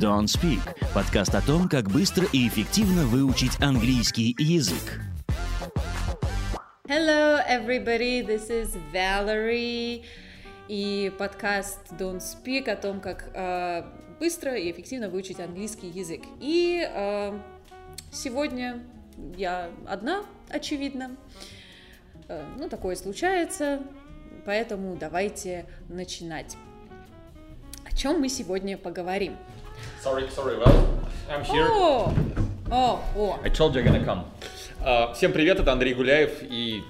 Don't Speak – подкаст о том, как быстро и эффективно выучить английский язык. Hello, everybody. This is Valerie. И подкаст Don't Speak о том, как э, быстро и эффективно выучить английский язык. И э, сегодня я одна, очевидно. Э, ну, такое случается, поэтому давайте начинать. О чем мы сегодня поговорим? Sorry, sorry, well, I'm here. О, о, о. I told you I'm gonna come. А, всем привет, это Андрей Гуляев, и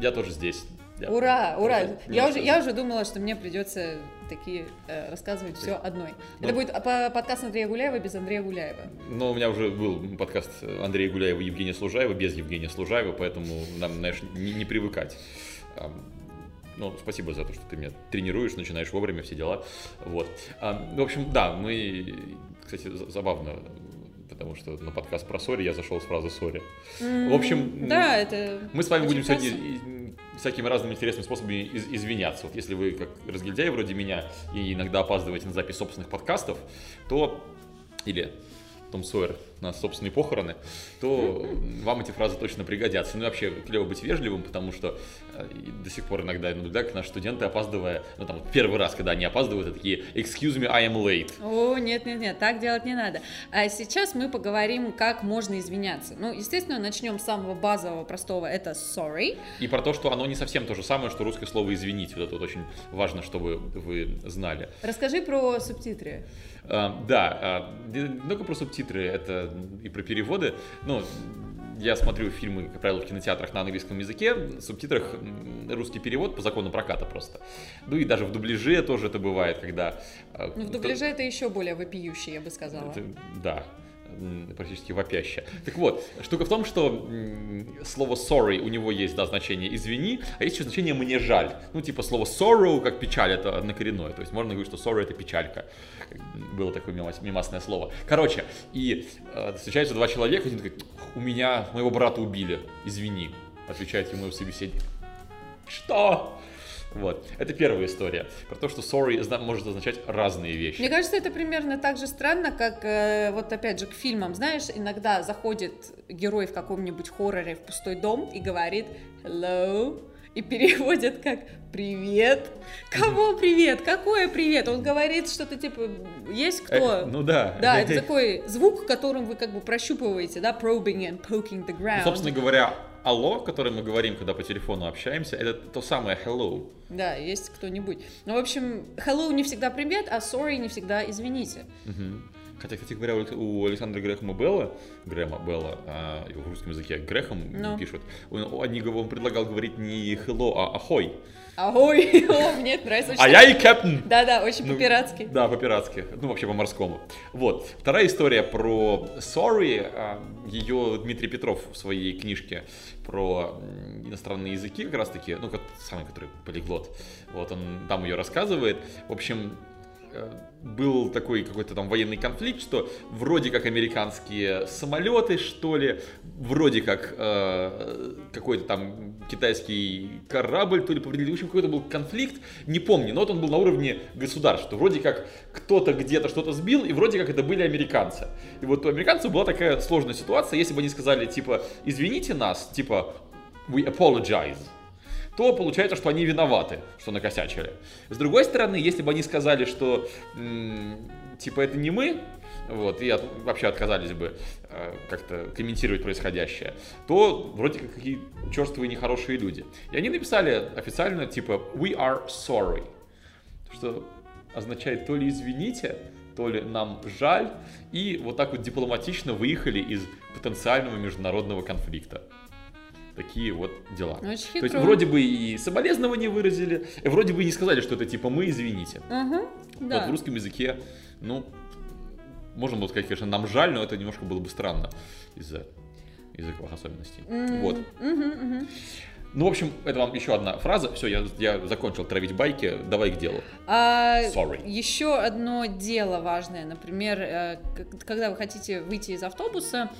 я тоже здесь. Я- Ура, ура! Я уже, я уже думала, что мне придется такие э, рассказывать все одной. Ну. Это будет по- подкаст Андрея Гуляева без Андрея Гуляева. Но у меня уже был подкаст Андрея Гуляева и Евгения Служаева, без Евгения Служаева, поэтому нам, знаешь, не, не привыкать. Ну, спасибо за то, что ты меня тренируешь, начинаешь вовремя, все дела. Вот. А, В общем, да, мы, кстати, за- забавно, потому что на подкаст про Sorry я зашел с фразы Sorry. В общем, Да, это... Мы с вами будем сегодня просто. и- всякими разными интересными способами из- извиняться. Вот если вы как разгильдяй вроде меня и иногда опаздываете на запись собственных подкастов, то или Том Сойер на собственные похороны, то вам эти фразы точно пригодятся. Ну и вообще клево быть вежливым, потому что э, до сих пор иногда наблюдаю, как наши студенты, опаздывая, ну там первый раз, когда они опаздывают, это такие «excuse me, I am late». О, нет, нет, нет, так делать не надо. А сейчас мы поговорим, как можно извиняться. Ну, естественно, начнем с самого базового, простого. Это sorry. И про то, что оно не совсем то же самое, что русское слово «извинить». Вот это вот очень важно, чтобы вы знали. Расскажи про субтитры. А, Да, а, не не только про субтитры, это и про переводы. Ну, я смотрю фильмы, как правило, в кинотеатрах на английском языке, в субтитрах русский перевод по закону проката просто. Ну и даже в дубляже тоже это бывает, когда... а, Ну, в дубляже это еще более вопиющее, я бы сказала. это- да, практически вопяще. Так вот, штука в том, что слово sorry у него есть, да, значение извини, а есть еще значение мне жаль. Ну, типа слово sorrow, как печаль, это однокоренное. То есть можно говорить, что sorry это печалька. Было такое мимас- мимасное слово. Короче, и э, встречаются два человека, один такой, у меня, моего брата убили, извини, отвечает ему собеседник. Что? Вот, это первая история. Про то, что sorry может означать разные вещи. Мне кажется, это примерно так же странно, как э, вот опять же к фильмам. Знаешь, иногда заходит герой в каком-нибудь хорроре в пустой дом и говорит hello, и переводят как привет. Кого привет? Какое привет? Он говорит что-то типа есть кто? Э, ну да. Да, это такой звук, которым вы как бы прощупываете, да, probing and poking the ground. Ну, собственно говоря, алло, которое мы говорим, когда по телефону общаемся, это то самое hello. Да, есть кто-нибудь. Ну, в общем, hello не всегда привет, а sorry не всегда извините. Мгм. Хотя, кстати говоря, у- Александра Грэхэма Белла, Грэма Белла, а, его в русском языке Грэхэм Ну. пишут, он, они он предлагал говорить не hello, а ахой. Агой, О, мне это нравится. очень. А я и капитан! Да-да, очень Ну, по-пиратски. Да, по-пиратски. Ну, вообще по-морскому. Вот. Вторая история про Sorry. а, Ее Дмитрий Петров в своей книжке про иностранные языки, как раз таки, ну, как самый, который полиглот, вот он там ее рассказывает. В общем, был такой какой-то там военный конфликт, что вроде как американские самолеты, что ли, вроде как э, какой-то там китайский корабль, то ли повредили. В общем, какой-то был конфликт, не помню, но вот он был на уровне государств, что вроде как кто-то где-то что-то сбил, и вроде как это были американцы. И вот у американцев была такая сложная ситуация, если бы они сказали, типа, извините нас, типа, we apologize, то получается, что они виноваты, что накосячили. С другой стороны, если бы они сказали, что типа это не мы, вот, и от- вообще отказались бы э, как-то комментировать происходящее, то вроде как какие черствые нехорошие люди. И они написали официально типа we are sorry, что означает то ли извините, то ли нам жаль, и вот так вот дипломатично выехали из потенциального международного конфликта. Такие вот дела. Очень То есть хитро. вроде бы и соболезнования выразили, и вроде бы и не сказали, что это типа мы, извините. Мгм, да. Вот в русском языке, ну, можно было сказать, конечно, нам жаль, но это немножко было бы странно из-за языковых особенностей. М, Вот. мгм. Ну, в общем, это вам еще одна фраза. Все, я, я закончил травить байки. Давай к делу. А, Sorry. Еще одно дело важное, например, э, когда вы хотите выйти из автобуса,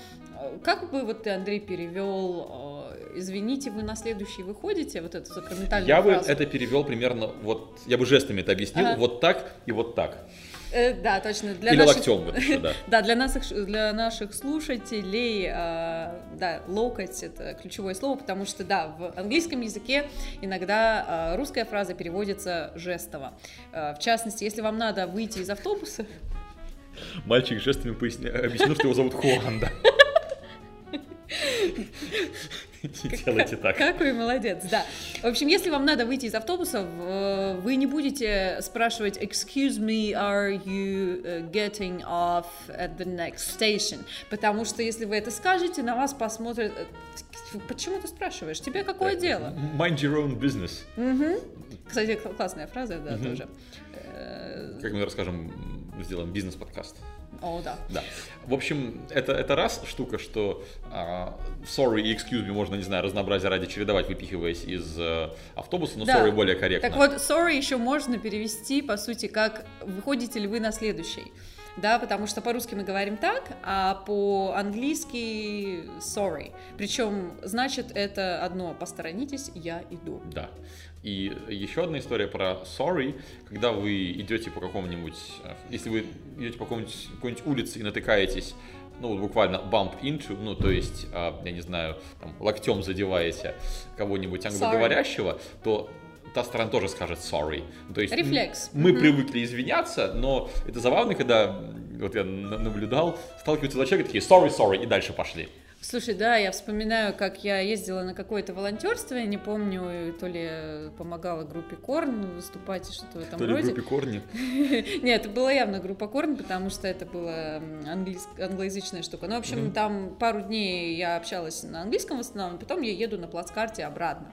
э, как бы вот ты, Андрей, перевел э, «извините, вы на следующий выходите», вот эту сакраментальную Я бы фразу? это перевел примерно вот, я бы жестами это объяснил, Ага. вот так и вот так. Э, да, точно. Для Или наших... локтем, вот еще, да. Да, для наших, для наших слушателей, э, да, локоть это ключевое слово, потому что, да, в английском языке иногда э, русская фраза переводится жестово. Э, в частности, если вам надо выйти из автобуса, Мальчик жестами поясня... объяснил, что его зовут Хуан, да. Не делайте так. Какой молодец, да. В общем, если вам надо выйти из автобуса, в- вы не будете спрашивать «Excuse me, are you uh, getting off at the next station?» Потому что если вы это скажете, на вас посмотрят «Э, «Почему ты спрашиваешь? Тебе какое дело?» Mind your own business. Кстати, кл- классная фраза, да, тоже. Э, Как мы расскажем, сделаем бизнес-подкаст. О, да. Да. В общем, это, это раз штука, что а, sorry и excuse me можно, не знаю, разнообразие ради чередовать, выпихиваясь из э, автобуса, но Да. sorry более корректно. Так вот, sorry еще можно перевести, по сути, как выходите ли вы на следующий. Да, потому что по-русски мы говорим так, а по-английски sorry. Причем значит это одно, посторонитесь, я иду. Да. И еще одна история про sorry, когда вы идете по какому-нибудь, э, если вы идете по какому-нибудь, какой-нибудь улице и натыкаетесь, ну, вот буквально bump into, ну, то есть, а, я не знаю, там, локтем задеваете кого-нибудь англоговорящего, то та сторона тоже скажет sorry. То есть Рефлекс. Мы Мгм. привыкли извиняться, но это забавно, когда вот я на- наблюдал, сталкиваются два человека такие sorry, sorry, и дальше пошли. Слушай, да, я вспоминаю, как я ездила на какое-то волонтерство, я не помню, то ли помогала группе Корн выступать, что-то в этом То ли роде. группе корни. Нет, это была явно группа Корн, потому что это была англоязычная штука. Ну, в общем, там пару дней я общалась на английском в основном, потом я еду на плацкарте обратно.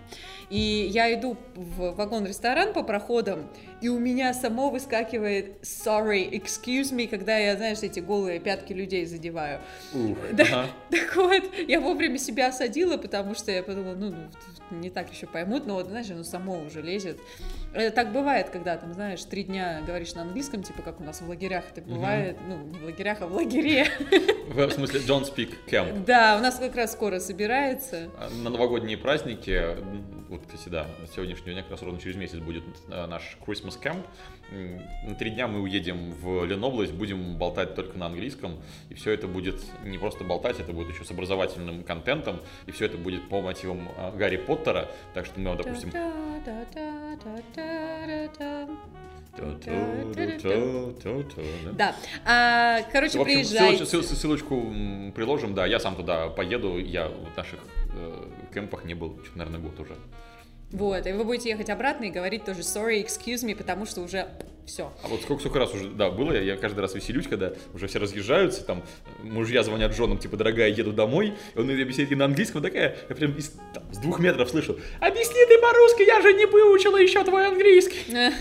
И я иду в вагон-ресторан по проходам, и у меня само выскакивает sorry, excuse me, когда я, знаешь, эти голые пятки людей задеваю. Ух, Да. ага. Так вот, я вовремя себя осадила, потому что я подумала, ну, ну, не так еще поймут, но вот, знаешь, оно само уже лезет. Это так бывает, когда там, знаешь, три дня говоришь на английском, типа как у нас в лагерях это бывает, ну, не в лагерях, а в лагере. В смысле, don't speak camp. Да, у нас как раз скоро собирается. На новогодние праздники, вот, кстати, да, сегодняшнего дня как раз ровно через месяц будет э, наш Christmas Camp. На три дня мы уедем в Ленобласть, будем болтать только на английском, и все это будет не просто болтать, это будет еще с образовательным контентом, и все это будет по мотивам э, Гарри Поттера, так что мы, допустим... Да, А, короче, общем, приезжайте. ссылоч- ссыл- ссылочку приложим, да, я сам туда поеду, я в наших э, кемпах не был, наверное, год уже. Вот, и вы будете ехать обратно и говорить тоже sorry, excuse me, потому что уже все. А вот сколько, сколько раз уже, да, было, я, я каждый раз веселюсь, когда уже все разъезжаются, там, мужья звонят женам, типа, дорогая, еду домой, и он объясняет ей на английском, такая, я прям из- там, с двух метров слышу, объясни ты по-русски, я же не выучила еще твой английский.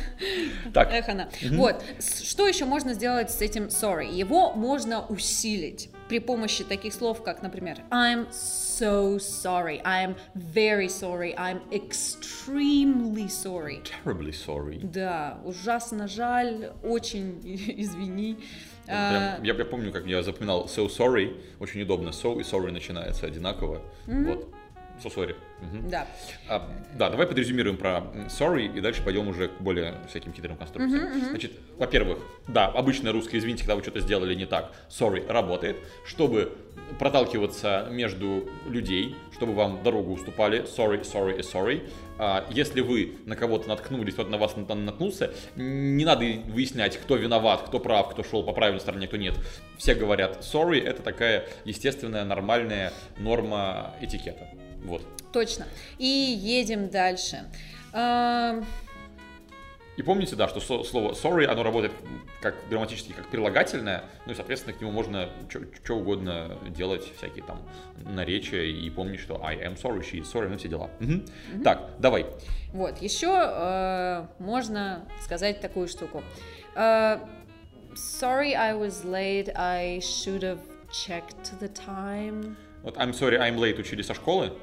Так, Эх, она. Вот, что еще можно сделать с этим sorry? Его можно усилить при помощи таких слов, как, например, I'm so sorry, I'm very sorry, I'm extremely sorry. terribly sorry. Да, ужасно жаль, очень извини. Прям, А, я, я помню, как я запоминал so sorry, очень удобно, so и sorry начинается одинаково, вот, so sorry. Да. А, да, давай подрезюмируем про sorry и дальше пойдем уже к более всяким хитрым конструкциям. Значит, во-первых, да, обычное русское извините, когда вы что-то сделали не так, sorry работает, чтобы проталкиваться между людей, чтобы вам дорогу уступали, sorry, sorry и sorry. А, если вы на кого-то наткнулись, кто-то на вас на- наткнулся, не надо выяснять, кто виноват, кто прав, кто шел по правильной стороне, кто нет. Все говорят sorry, это такая естественная, нормальная норма этикета. Вот. Точно. И едем дальше. А, И помните, да, что слово sorry, оно работает как грамматически как прилагательное, ну и, соответственно, к нему можно что угодно делать, всякие там наречия, и помнить, что I am sorry, she is sorry, ну все дела. Мгм. Так, давай. Вот, еще э, можно сказать такую штуку. Э, Sorry, I was late. I should have checked the time. Вот I'm sorry, I'm late учили со школы,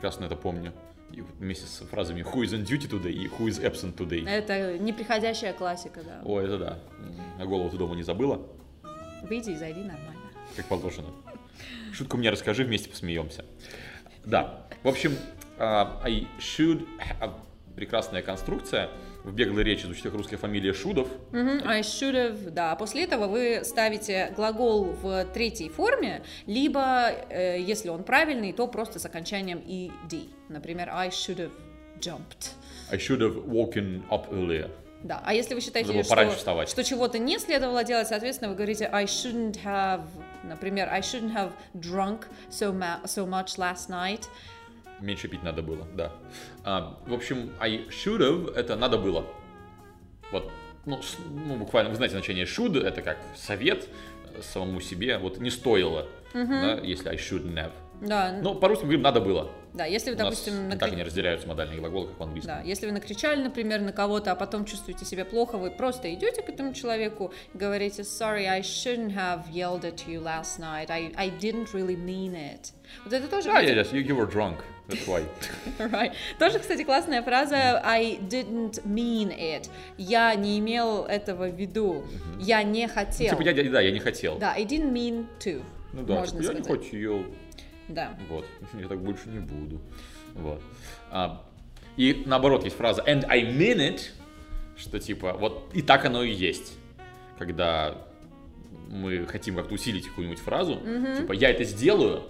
прекрасно это помню. И вместе с фразами who is on duty today и who is absent today. Это неприходящая классика, да. О, это да. А голову ты дома не забыла, Выйди и зайди нормально. как положено. Шутку мне расскажи, вместе посмеемся. Да. В общем, а, I should have прекрасная конструкция. В беглой речи звучит как русская фамилия Шудов. Мгм, I should have, да. После этого вы ставите глагол в третьей форме, либо, э, если он правильный, то просто с окончанием ed. Например, I should have jumped. I should have woken up earlier. Да, а если вы считаете, что, что чего-то не следовало делать, соответственно, вы говорите I shouldn't have, например, I shouldn't have drunk so, ma- so much last night. Меньше пить надо было, да. А, в общем, I should have это надо было. Вот, ну, с- ну, буквально, вы знаете значение should, это как совет самому себе, вот не стоило, да, если I shouldn't have. Да, Ну, по-русски говорим надо было. да, если вы, У допустим, накри- так не разделяются модальные глаголы, как в английском. Да, если вы накричали, например, на кого-то, а потом чувствуете себя плохо, вы просто идете к этому человеку и говорите «Sorry, I shouldn't have yelled at you last night. I, I didn't really mean it». Вот это тоже... Да, yes, you, you were drunk, that's why. Right. Тоже, кстати, классная фраза I didn't mean it. Я не имел этого в виду. Я не хотел. Типа, я, я- да, я не хотел. Да, I didn't mean to. Ну да, можно типа, я сказать. не хотел. Да. Вот, я так больше не буду. Вот. А, и наоборот, есть фраза and I mean it, что типа, вот и так оно и есть. Когда мы хотим как-то усилить какую-нибудь фразу, типа, я это сделаю,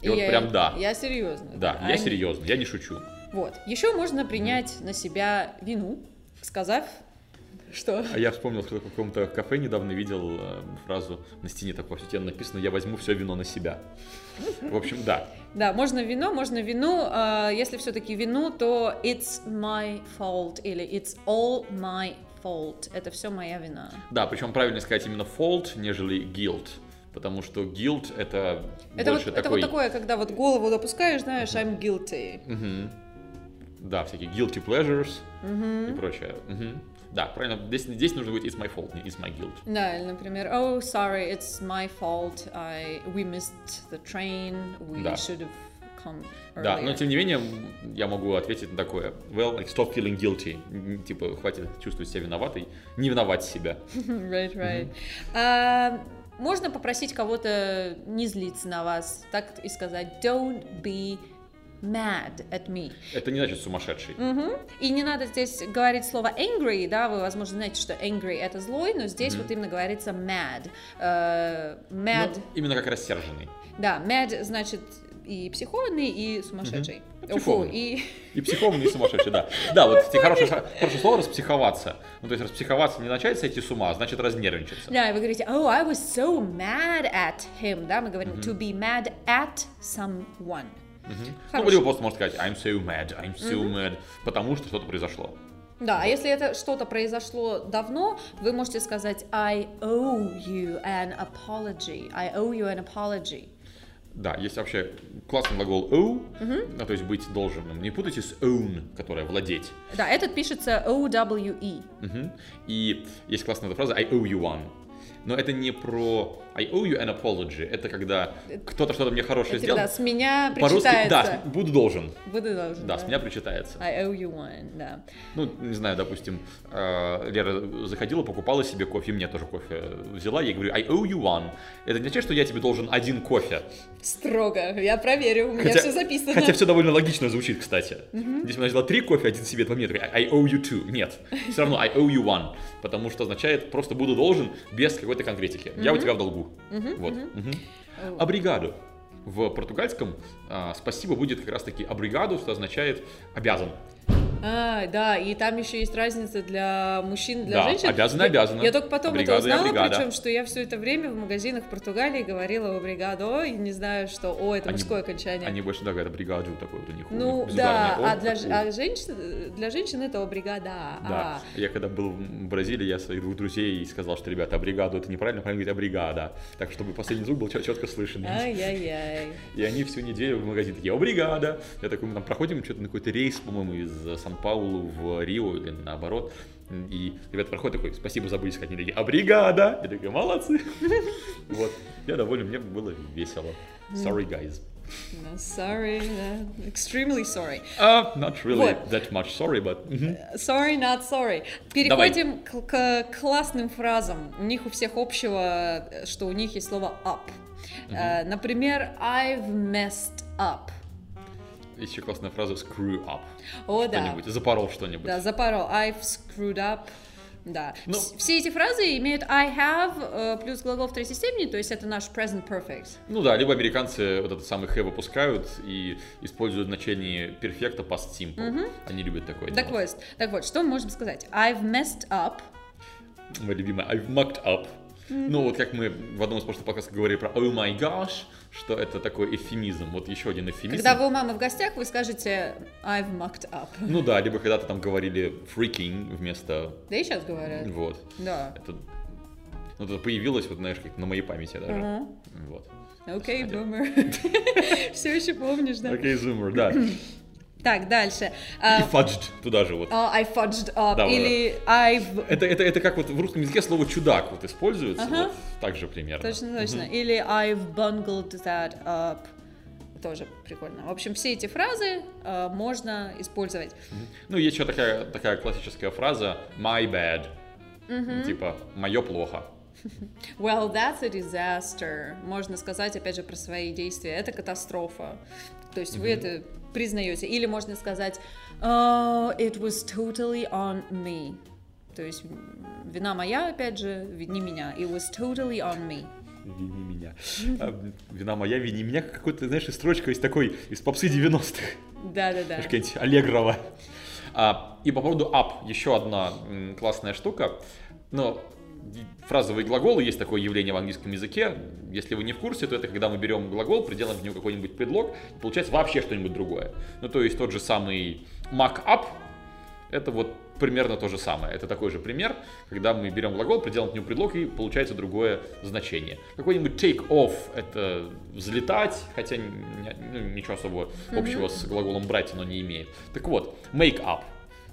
и, вот я- прям да. Я серьезно. Да, я I- серьезно, я не шучу. Вот. Еще можно принять на себя вину, сказав, что... А я вспомнил, что в каком-то кафе недавно видел э, фразу на стене такой офигенно написано «Я возьму все вино на себя». В общем, да. Да, можно вино, можно вину. а, если все-таки вину, то it's my fault или it's all my fault. Это все моя вина. Да, причем правильно сказать именно fault, нежели guilt. Потому что guilt это, Это вот, больше это такой... вот такое, когда вот голову допускаешь, знаешь, I'm guilty. Мгм. Да, всякие guilty pleasures и прочее. Мгм. Да, правильно. Здесь, здесь нужно будет it's my fault, не it's my guilt. Да, или, например, oh, sorry, it's my fault. I, we missed the train. We Да. should have come Да, но earlier». тем не менее, я могу ответить на такое. Well, like, stop feeling guilty. Типа, хватит чувствовать себя виноватой. Не виновать себя. Right, right. А, можно попросить кого-то не злиться на вас, так и сказать don't be mad at me. Это не значит сумасшедший. Мгм. И не надо здесь говорить слово angry, да, вы, возможно, знаете, что angry это злой, но здесь вот именно говорится mad. Э, mad, Ну, именно как рассерженный. да, mad значит и психованный, и сумасшедший. Фу, психованный. и И психованный, и сумасшедший, да. Да, вот кстати, хорошее, хорошее слово распсиховаться. Ну, то есть распсиховаться не начать сойти с ума, а значит разнервничаться. да, и вы говорите, oh, I was so mad at him, да, мы говорим to be mad at someone. Ну, Хороший. либо просто можно сказать I'm so mad, I'm so mad, потому что что-то произошло. Да, а если это что-то произошло давно, вы можете сказать I owe you an apology. I owe you an apology. Да, есть вообще классный глагол owe, ну, то есть быть должным. Не путайте с own, которая владеть. Да, этот пишется O-W-E. Мгм. И есть классная фраза I owe you one. Но это не про I owe you an apology. Это когда кто-то что-то мне хорошее Это сделал. когда с меня причитается. да, буду должен. Буду должен, Да, с меня причитается. I owe you one, да. Ну, не знаю, допустим, э, Лера заходила, покупала себе кофе, мне тоже кофе взяла, я говорю, I owe you one. Это не означает, что я тебе должен один кофе. Строго. Я проверю, у меня все записано. хотя все довольно логично звучит, кстати. Здесь она взяла три кофе, один себе, два мне, I owe you two. Нет, все равно I owe you one, потому что означает просто буду должен без какой-то конкретики. Я у тебя в долгу. Вот. Мгм. Обригаду. В португальском а, спасибо будет как раз-таки обригаду, что означает обязан. А, да, и там еще есть разница для мужчин, для Да, женщин. обязана, Я- обязана. Я только потом Бригада это и узнала, бригада. причем, что я все это время в магазинах Португалии говорила о бригадо, и не знаю, что, о, это Они- мужское окончание. Они больше, да, говорят, бригаду такой вот у них. у Ну них да, безударный а «о» для, такой. а женщин, для женщин это бригада. Да. Я когда был в Бразилии, я своих двух друзей сказал, что, ребята, бригаду это неправильно, правильно говорить абригада. Так, чтобы последний звук был чет- четко слышен. Ай-яй-яй. И они всю неделю в магазин такие, о, бригада. Я такой, мы там проходим что-то на какой-то рейс, по-моему, из Сан-Паулу в Рио или наоборот. И ребята проходят такой, спасибо, забыли сказать. Они такие, а бригада? Я такой, молодцы. Вот. Я доволен, мне было весело. Sorry, guys. No, sorry, no, extremely sorry. Uh, not really Вот. that much sorry, but... мгм. Sorry, not sorry. Переходим к, к классным фразам. У них у всех общего, что у них есть слово up. Э, Например, I've messed up. Еще классная фраза screw up. О, да. Что-нибудь, запорол что-нибудь. Да, запорол. I've screwed up. Да. Ну- Вс- Все эти фразы имеют I have э, плюс глагол в третьей степени, то есть это наш present perfect. Ну да, либо американцы вот этот самый have выпускают и используют значение перфекта past simple. Они любят такое Так делать. вот, так вот, что мы можем сказать? I've messed up. Моя любимая I've mucked up. Ну, вот как мы в одном из прошлых подкастов говорили про oh my gosh, что это такой эфемизм. Вот еще один эфемизм. Когда вы у мамы в гостях, вы скажете I've mucked up. Ну да, либо когда-то там говорили freaking вместо Да и сейчас говорят. вот. Да. Это, ну, это появилось, вот знаешь, как на моей памяти даже. Мгм. Вот. Окей, бумер. Все еще помнишь, да? Окей, зумер, да. И Так, дальше. А, fudged туда же вот. а, I fudged up. Да, Или I've... Это, это, это как вот в русском языке слово чудак вот используется, Ага. вот так же примерно. Точно, точно. Или I've bungled that up. Тоже прикольно. В общем, все эти фразы э, можно использовать. Ну, есть еще такая, такая классическая фраза my bad. Типа, мое плохо. Well, that's a disaster. Можно сказать, опять же, про свои действия. Это катастрофа. То есть вы это признаете. Или можно сказать, oh, it was totally on me. То есть вина моя, опять же, вини меня. It was totally on me. Вини меня. А, Вина моя, вини меня. Какой-то, знаешь, строчка из такой, из попсы 90-х. Да-да-да. Какая-нибудь Аллегрова. А, и по поводу up, еще одна м, классная штука. И- фразовые глаголы, есть такое явление в английском языке. Если вы не в курсе, то это когда мы берем глагол, приделаем в него какой-нибудь предлог, и получается вообще что-нибудь другое. Ну, то есть тот же самый muck up, это вот примерно то же самое. Это такой же пример, когда мы берем глагол, приделаем к нему предлог, и получается другое значение. Какой-нибудь take off — это взлетать, хотя ну, ничего особого общего с глаголом брать оно не имеет. Так вот, make up.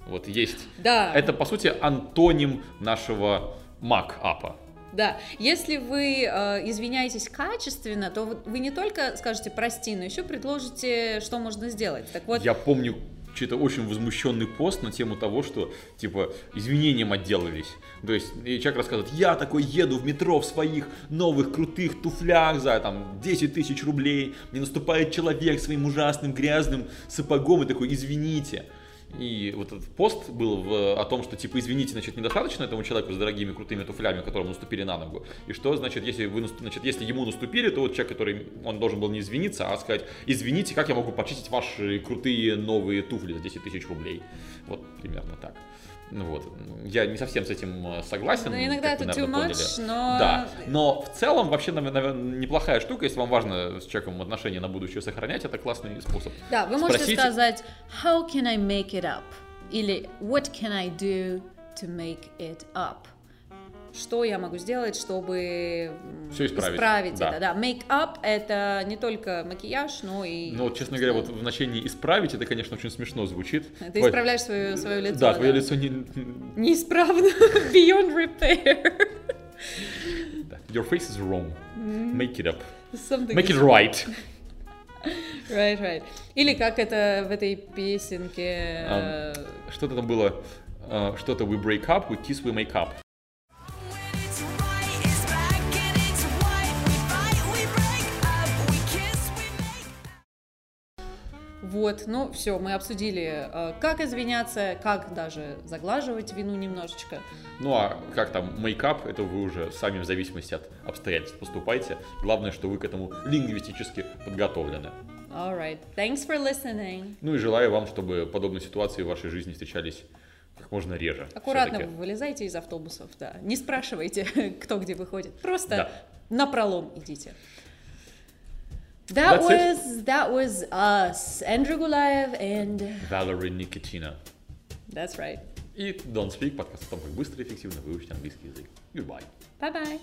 Вот есть. Да. Это, по сути, антоним нашего up. Да, если вы э, извиняетесь качественно, то вы не только скажете прости, но еще предложите, что можно сделать. Так вот, Я помню чей-то очень возмущенный пост на тему того, что, типа, извинением отделались. То есть, и человек рассказывает, я такой еду в метро в своих новых крутых туфлях за, там, 10 тысяч рублей, мне наступает человек своим ужасным грязным сапогом и такой, извините. И вот этот пост был в- о том, что типа извините, значит, недостаточно этому человеку с дорогими крутыми туфлями, которому наступили на ногу. И что, значит, если вы значит, если ему наступили, то вот человек, который он должен был не извиниться, а сказать, извините, как я могу почистить ваши крутые новые туфли за 10 тысяч рублей. Вот примерно так. Ну вот, я не совсем с этим э, согласен. Ну, иногда это too much, поняли. но- Да, но в целом вообще, наверное, неплохая штука, если вам важно с человеком отношения на будущее сохранять, это классный способ. да, вы можете Спросите- сказать How can I make it up? Или What can I do to make it up? Что я могу сделать, чтобы м, Всё исправить. Да. это? Да, make up это не только макияж, но и Ну, вот, честно говоря, вот в значении исправить, это, конечно, очень смешно звучит. ты Твой- исправляешь свое, свое лицо. Да, твое лицо не... неисправно, beyond repair. да. Your face is wrong. Make it up. Something Make it right. Right, right. Или как это в этой песенке. э, Что-то там было... э, Что-то we break up, we kiss, we make up. Вот, ну все, мы обсудили, э, как извиняться, как даже заглаживать вину немножечко. Ну, а как там up, это вы уже сами в зависимости от обстоятельств поступайте. Главное, что вы к этому лингвистически подготовлены. Alright, thanks for listening. Ну и желаю вам, чтобы подобные ситуации в вашей жизни встречались как можно реже. Аккуратно всё-таки. вылезайте из автобусов, да. Не спрашивайте, кто где выходит. Просто Да. на пролом идите. That That's it. was that was us, Andrew Gulaev and Valerie Nikitina. that's right. И Don't Speak, подкаст о том, как быстро и эффективно выучить английский язык. Goodbye. Bye bye.